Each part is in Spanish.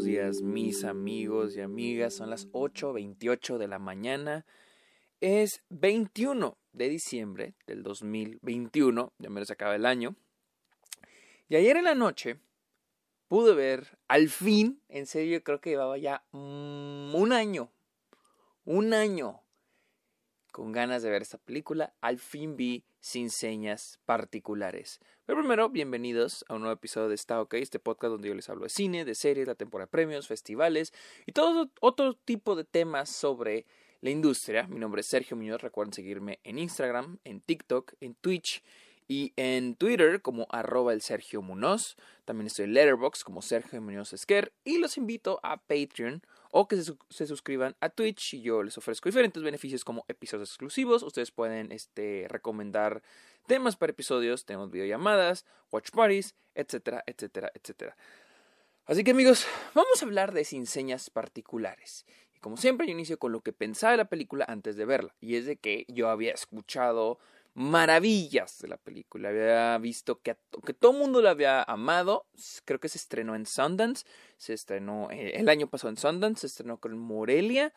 buenos días mis amigos y amigas. Son las 8.28 de la mañana. Es 21 de diciembre del 2021. Ya me se acaba el año. Y ayer en la noche pude ver, al fin, en serio, creo que llevaba ya un año. Un año con ganas de ver esta película. Al fin vi sin señas particulares. Pero primero, bienvenidos a un nuevo episodio de Está este podcast donde yo les hablo de cine, de series, la temporada de premios, festivales y todo otro tipo de temas sobre la industria. Mi nombre es Sergio Muñoz, recuerden seguirme en Instagram, en TikTok, en Twitch y en Twitter como arroba el Sergio Munoz. También estoy en Letterboxd como Sergio Muñoz Esquer y los invito a Patreon o que se, suscriban a Twitch y yo les ofrezco diferentes beneficios como episodios exclusivos. Ustedes pueden este, recomendar temas para episodios, tenemos videollamadas, watch parties, etcétera, etcétera, etcétera. Así que amigos, vamos a hablar de sin señas particulares. Y como siempre yo inicio con lo que pensaba de la película antes de verla. Y es de que yo había escuchado maravillas de la película. Había visto que, que todo el mundo la había amado. Creo que se estrenó en Sundance. Se estrenó eh, el año pasado en Sundance. Se estrenó con Morelia.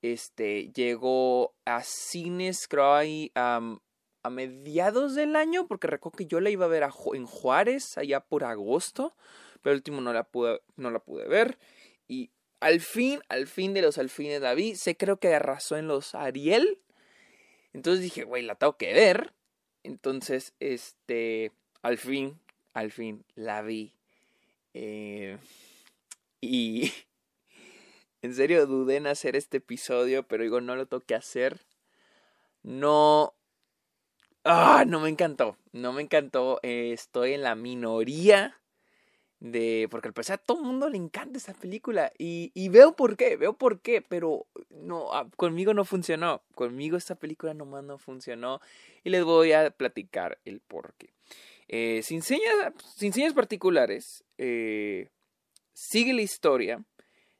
Este llegó a cines, creo ahí a mediados del año, porque recuerdo que yo la iba a ver en Juárez allá por agosto, pero el último no la pude, no la pude ver. Y al fin, al fin de los alfines David, sé creo que arrasó en los Ariel, entonces dije, güey, la tengo que ver. Entonces, este, al fin, al fin la vi. Eh, y en serio dudé en hacer este episodio, pero digo, no lo tengo que hacer. No. Ah, no me encantó. No me encantó. estoy en la minoría de porque al parecer a todo el mundo le encanta esta película y, veo por qué, veo por qué, pero no, ah, conmigo no funcionó, conmigo esta película nomás no funcionó y les voy a platicar el por qué. Eh, sin, señas, sin señas particulares, eh, sigue la historia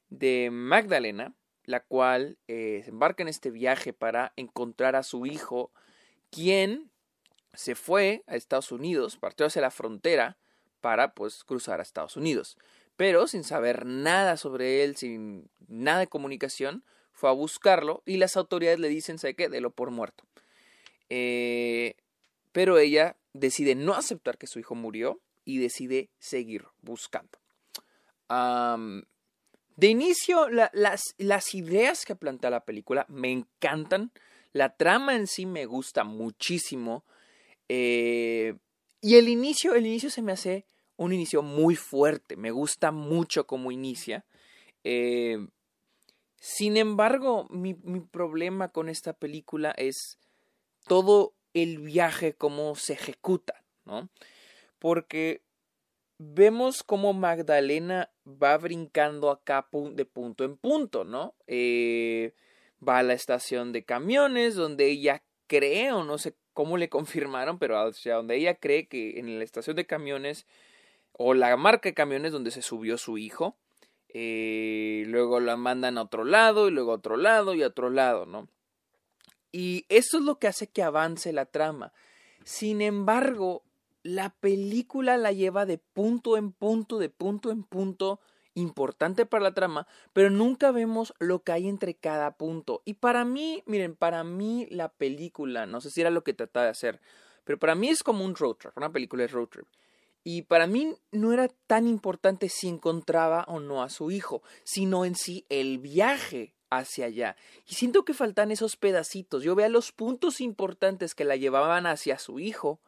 de Magdalena, la cual eh, se embarca en este viaje para encontrar a su hijo, quien se fue a Estados Unidos, partió hacia la frontera, para pues cruzar a Estados Unidos. Pero sin saber nada sobre él, sin nada de comunicación, fue a buscarlo y las autoridades le dicen, ¿sabe qué? Delo por muerto. Eh, pero ella decide no aceptar que su hijo murió y decide seguir buscando. de inicio, las, las, ideas que plantea la película me encantan. La trama en sí me gusta muchísimo. Eh, y el inicio, el inicio se me hace un inicio muy fuerte. Me gusta mucho cómo inicia. Eh, sin embargo, mi, problema con esta película es todo el viaje, cómo se ejecuta, ¿no? Porque vemos cómo Magdalena va brincando acá de punto en punto, ¿no? Eh, va a la estación de camiones donde ella cree, o no sé cómo le confirmaron, pero donde ella cree que en la estación de camiones o la marca de camiones donde se subió su hijo. Eh, luego la mandan a otro lado y luego a otro lado y a otro lado, ¿no? Y eso es lo que hace que avance la trama. Sin embargo, la película la lleva de punto en punto, de punto en punto, importante para la trama, pero nunca vemos lo que hay entre cada punto. Y para mí, miren, para mí la película, no sé si era lo que trataba de hacer, pero para mí es como un road trip, una película de road trip. Y para mí no era tan importante si encontraba o no a su hijo, sino en sí el viaje hacia allá. Y siento que faltan esos pedacitos. Yo veía los puntos importantes que la llevaban hacia su hijo,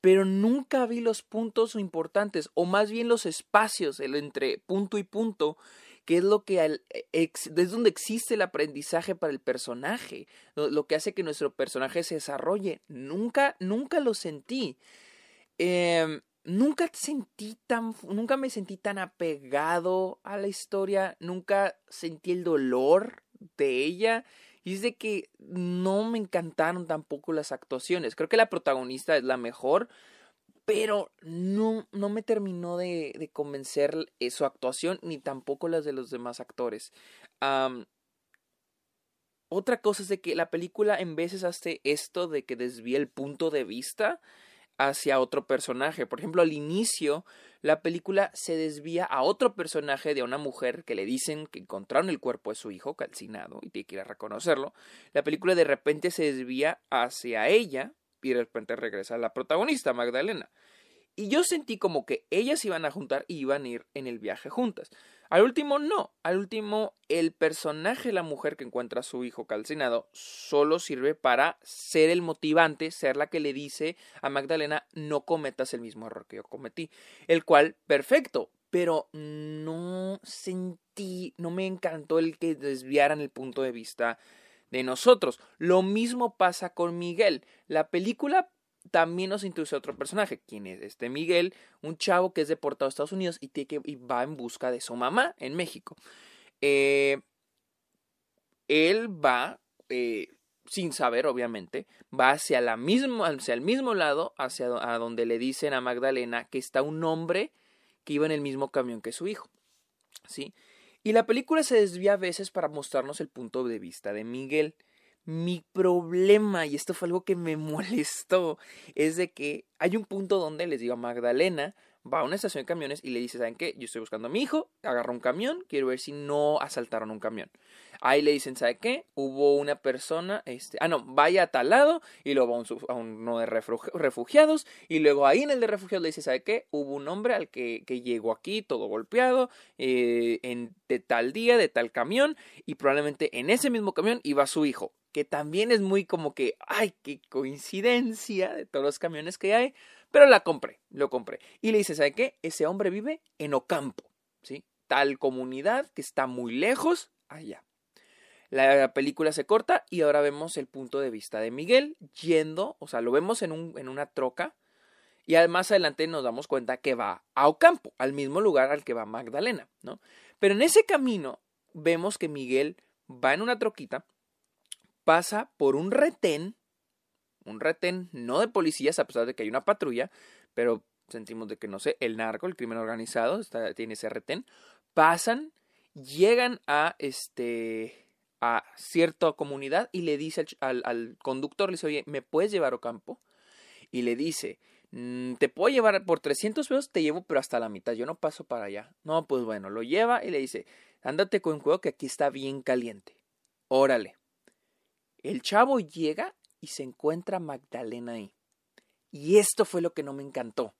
pero nunca vi los puntos importantes, o más bien los espacios entre punto y punto, que es lo que es donde existe el aprendizaje para el personaje, lo que hace que nuestro personaje se desarrolle. Nunca, nunca lo sentí. Eh, nunca sentí tan, nunca me sentí tan apegado a la historia, nunca sentí el dolor de ella. Y es de que no me encantaron tampoco las actuaciones. Creo que la protagonista es la mejor, pero no, no me terminó de, convencer su actuación, ni tampoco las de los demás actores. otra cosa es de que la película en veces hace esto de que desvía el punto de vista hacia otro personaje. Por ejemplo, al inicio, la película se desvía a otro personaje de una mujer que le dicen que encontraron el cuerpo de su hijo calcinado y tiene que ir a reconocerlo. La película de repente se desvía hacia ella y de repente regresa a la protagonista, Magdalena. Y yo sentí como que ellas iban a juntar y iban a ir en el viaje juntas. Al último no, al último el personaje, la mujer que encuentra a su hijo calcinado, solo sirve para ser el motivante, ser la que le dice a Magdalena no cometas el mismo error que yo cometí, el cual, perfecto, pero no sentí, no me encantó el que desviaran el punto de vista de nosotros. Lo mismo pasa con Miguel. La película también nos introduce otro personaje, quien es este Miguel, un chavo que es deportado a Estados Unidos y, tiene que, va en busca de su mamá en México. Eh, él va, eh, sin saber obviamente, va hacia, la hacia el mismo lado, hacia a donde le dicen a Magdalena que está un hombre que iba en el mismo camión que su hijo. ¿Sí? Y la película se desvía a veces para mostrarnos el punto de vista de Miguel. Mi problema, y esto fue algo que me molestó, es de que hay un punto donde les digo a Magdalena, va a una estación de camiones y le dice, ¿saben qué? Yo estoy buscando a mi hijo, agarra un camión, quiero ver si no asaltaron un camión. Ahí le dicen, ¿sabe qué? Hubo una persona, este, ah, no, vaya a tal lado y luego a, un, a uno de refugiados y luego ahí en el de refugiados le dice, ¿sabe qué? Hubo un hombre al que, que llegó aquí todo golpeado eh, en, de tal día, de tal camión y probablemente en ese mismo camión iba su hijo que también es muy como que, ay, qué coincidencia de todos los camiones que hay, pero la compré, lo compré. Y le dice, ¿sabe qué? Ese hombre vive en Ocampo, ¿sí? Tal comunidad que está muy lejos allá. La película se corta y ahora vemos el punto de vista de Miguel yendo, o sea, lo vemos en, un, en una troca y más adelante nos damos cuenta que va a Ocampo, al mismo lugar al que va Magdalena, ¿no? Pero en ese camino vemos que Miguel va en una troquita pasa por un retén, un retén no de policías a pesar de que hay una patrulla, pero sentimos de que no sé, el narco, el crimen organizado, tiene ese retén, pasan, llegan a este a cierta comunidad y le dice al, conductor, le dice, oye, ¿me puedes llevar a campo? Y le dice, mm, te puedo llevar por 300 pesos, te llevo, pero hasta la mitad, yo no paso para allá. No, pues bueno, lo lleva y le dice, ándate con cuidado que aquí está bien caliente. Órale. El chavo llega y se encuentra Magdalena ahí. Y esto fue lo que no me encantó.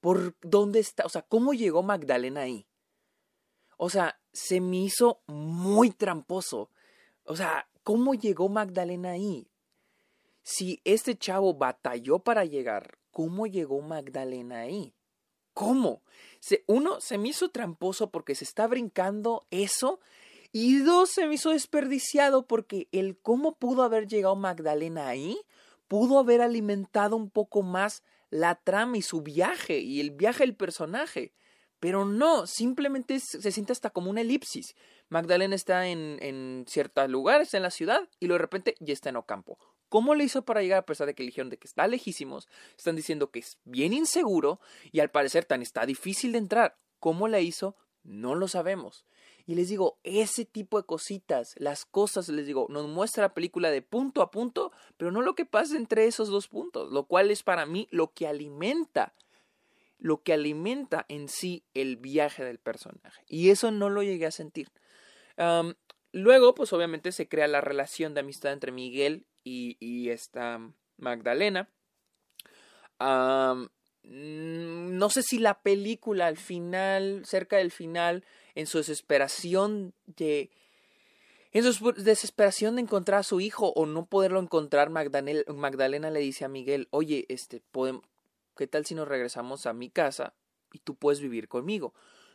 ¿Por dónde está? O sea, ¿cómo llegó Magdalena ahí? O sea, se me hizo muy tramposo. O sea, ¿cómo llegó Magdalena ahí? Si este chavo batalló para llegar, ¿cómo llegó Magdalena ahí? ¿Cómo? Se, uno, se me hizo tramposo porque se está brincando eso y dos, se me hizo desperdiciado porque el cómo pudo haber llegado Magdalena ahí pudo haber alimentado un poco más la trama y su viaje y el viaje del personaje. Pero no, simplemente se siente hasta como una elipsis. Magdalena está en, ciertos lugares en la ciudad y de repente ya está en Ocampo. ¿Cómo le hizo para llegar a pesar de que eligieron de que está lejísimos? Están diciendo que es bien inseguro y al parecer tan está difícil de entrar. ¿Cómo la hizo? No lo sabemos. Y les digo, ese tipo de cositas, las cosas, les digo, nos muestra la película de punto a punto, pero no lo que pasa entre esos dos puntos, lo cual es para mí lo que alimenta, lo que alimenta en sí el viaje del personaje. Y eso no lo llegué a sentir. luego, pues obviamente se crea la relación de amistad entre Miguel y, esta Magdalena. no sé si la película al final, cerca del final, en su desesperación de en su desesperación de encontrar a su hijo o no poderlo encontrar, Magdalena, le dice a Miguel, oye, este, podemos, ¿qué tal si nos regresamos a mi casa y tú puedes vivir conmigo?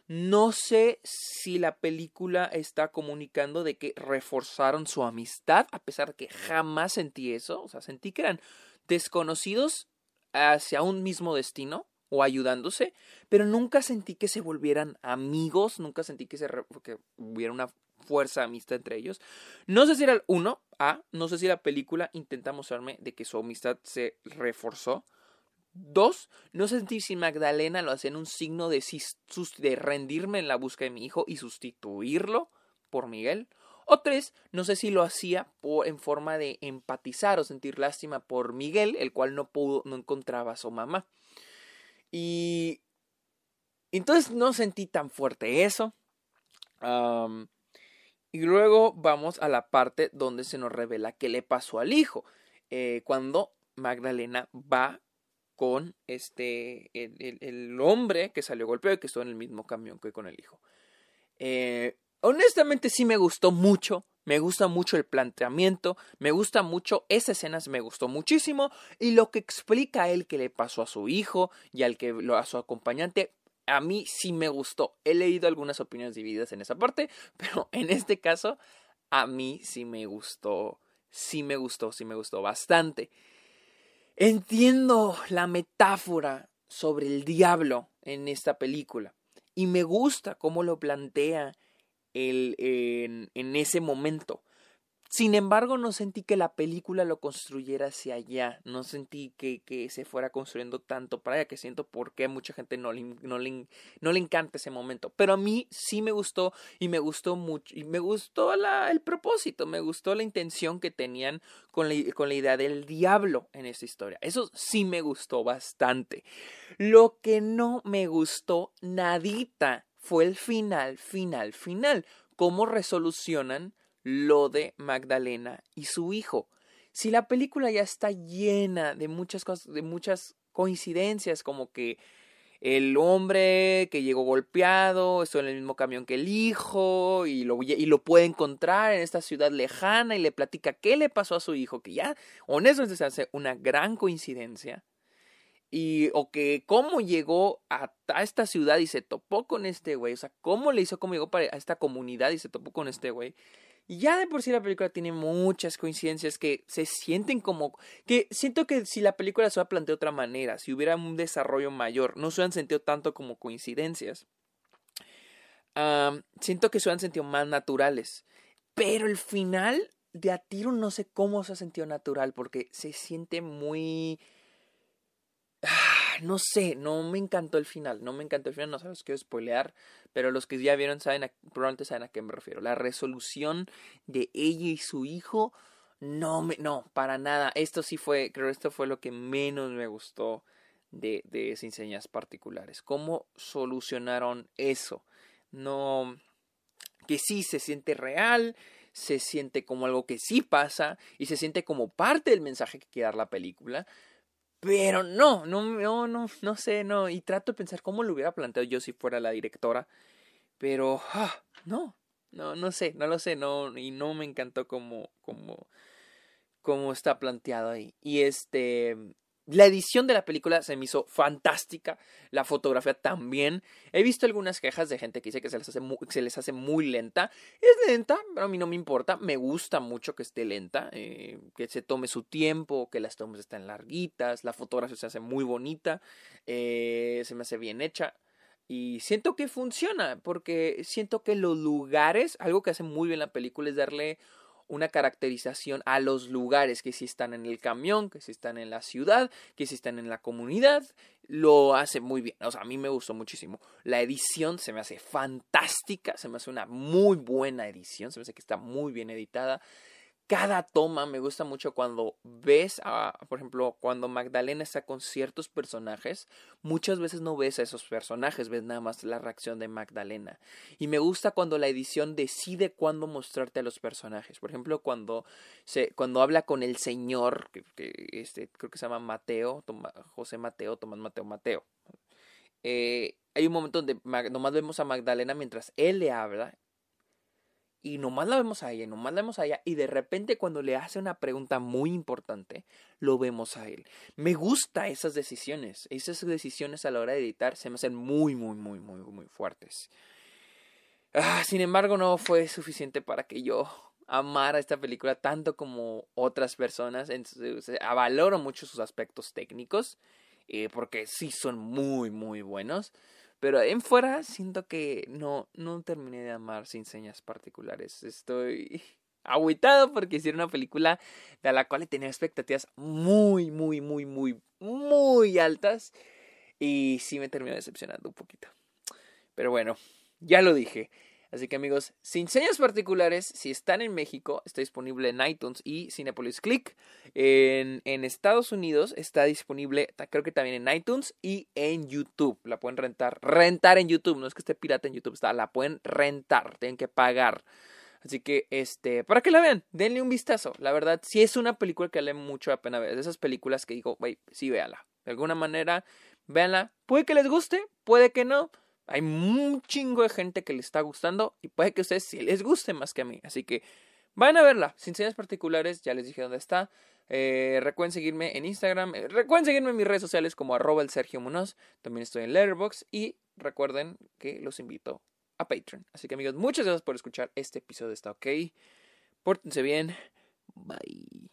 No sé si la película está comunicando de que reforzaron su amistad, a pesar de que jamás sentí eso, o sea, sentí que eran desconocidos hacia un mismo destino, o ayudándose, pero nunca sentí que se volvieran amigos, nunca sentí que, se que hubiera una fuerza amistad entre ellos. No sé si era el uno, A, no sé si la película intenta mostrarme de que su amistad se reforzó. Dos, no sentí si Magdalena lo hacía en un signo de, de rendirme en la búsqueda de mi hijo y sustituirlo por Miguel. O tres, no sé si lo hacía por, en forma de empatizar o sentir lástima por Miguel, el cual no pudo, no encontraba a su mamá. Y entonces no sentí tan fuerte eso. y luego vamos a la parte donde se nos revela qué le pasó al hijo. Eh, cuando Magdalena va con este el, hombre que salió golpeado y que estuvo en el mismo camión que con el hijo. Eh, honestamente sí me gustó mucho, me gusta mucho el planteamiento, me gusta mucho, esa escena me gustó muchísimo y lo que explica a él que le pasó a su hijo y al que lo a su acompañante, a mí sí me gustó. He leído algunas opiniones divididas en esa parte, pero en este caso a mí sí me gustó, sí me gustó, sí me gustó bastante. Entiendo la metáfora sobre el diablo en esta película y me gusta cómo lo plantea el, en, ese momento. Sin embargo, no sentí que la película lo construyera hacia allá. No sentí que, que se fuera construyendo tanto para allá, que siento por qué a mucha gente no le, no, le, no le encanta ese momento. Pero a mí sí me gustó y me gustó mucho. Y me gustó la, el propósito, me gustó la intención que tenían con la, con la idea del diablo en esta historia. Eso sí me gustó bastante. Lo que no me gustó nadita fue el final, final, final. Cómo resolucionan lo de Magdalena y su hijo. Si la película ya está llena de muchas cosas, de muchas coincidencias, como que el hombre que llegó golpeado estuvo en el mismo camión que el hijo y lo, y lo puede encontrar en esta ciudad lejana y le platica qué le pasó a su hijo, que ya honestamente se hace una gran coincidencia. Y, o que cómo llegó a, esta ciudad y se topó con este güey, o sea, cómo le hizo, cómo llegó para, a esta comunidad y se topó con este güey. Ya de por sí la película tiene muchas coincidencias que se sienten como... que siento que si la película se hubiera planteado de otra manera, si hubiera un desarrollo mayor, no se hubieran sentido tanto como coincidencias. siento que se hubieran sentido más naturales. Pero el final de a tiro no sé cómo se ha sentido natural porque se siente muy... Ah, no sé, no me encantó el final, no me encantó el final, no sabes qué spoilear, pero los que ya vieron saben a, probablemente saben a qué me refiero. La resolución de ella y su hijo, no me, no, para nada. Esto sí fue, creo esto fue lo que menos me gustó de, de Sin Señas Particulares. ¿Cómo solucionaron eso? No, que sí se siente real, se siente como algo que sí pasa y se siente como parte del mensaje que quiere dar la película, pero no, no, no, no, no sé, no. Y trato de pensar cómo lo hubiera planteado yo si fuera la directora. Pero, ah, no, no, no sé, no lo sé, no, y no me encantó como, como, como está planteado ahí. Y este, la edición de la película se me hizo fantástica, la fotografía también. He visto algunas quejas de gente que dice que se les hace muy, se les hace muy lenta. Es lenta, pero a mí no me importa. Me gusta mucho que esté lenta, eh, que se tome su tiempo, que las tomas estén larguitas, la fotografía se hace muy bonita, eh, se me hace bien hecha. Y siento que funciona, porque siento que los lugares, algo que hace muy bien la película es darle una caracterización a los lugares que si están en el camión, que si están en la ciudad, que si están en la comunidad, lo hace muy bien. O sea, a mí me gustó muchísimo. La edición se me hace fantástica, se me hace una muy buena edición, se me hace que está muy bien editada cada toma me gusta mucho cuando ves, a, por ejemplo, cuando Magdalena está con ciertos personajes, muchas veces no ves a esos personajes, ves nada más la reacción de Magdalena. Y me gusta cuando la edición decide cuándo mostrarte a los personajes. Por ejemplo, cuando, se, cuando habla con el señor, que, este, creo que se llama Mateo, José Mateo, Tomás Mateo Mateo. Eh, hay un momento donde nomás vemos a Magdalena mientras él le habla y nomás la vemos a ella, nomás la vemos a ella, y de repente cuando le hace una pregunta muy importante, lo vemos a él. Me gusta esas decisiones, esas decisiones a la hora de editar se me hacen muy, muy, muy, muy, muy fuertes. Ah, sin embargo, no fue suficiente para que yo amara esta película tanto como otras personas. Entonces, valoro mucho sus aspectos técnicos, eh, porque sí son muy, muy buenos. Pero en fuera siento que no, no terminé de amar sin señas particulares. Estoy agüitado porque hicieron una película de la cual tenía expectativas muy, muy, muy, muy, muy altas. Y sí me terminó decepcionando un poquito. Pero bueno, ya lo dije. Así que amigos, sin señas particulares, si están en México, está disponible en iTunes y Cinepolis Click. En, Estados Unidos está disponible, creo que también en iTunes y en YouTube. La pueden rentar, rentar en YouTube, no es que esté pirata en YouTube, está, la pueden rentar, tienen que pagar. Así que, este, para que la vean, denle un vistazo. La verdad, si es una película que vale mucho la pena ver. De esas películas que digo, güey, sí, véala. De alguna manera, véanla. Puede que les guste, puede que no. Hay un chingo de gente que les está gustando y puede que a ustedes sí les guste más que a mí. Así que vayan a verla. Sin señas particulares, ya les dije dónde está. Eh, recuerden seguirme en Instagram. Eh, recuerden seguirme en mis redes sociales como arroba el Sergio Munoz. También estoy en Letterboxd. Y recuerden que los invito a Patreon. Así que amigos, muchas gracias por escuchar este episodio. Está ok. Pórtense bien. Bye.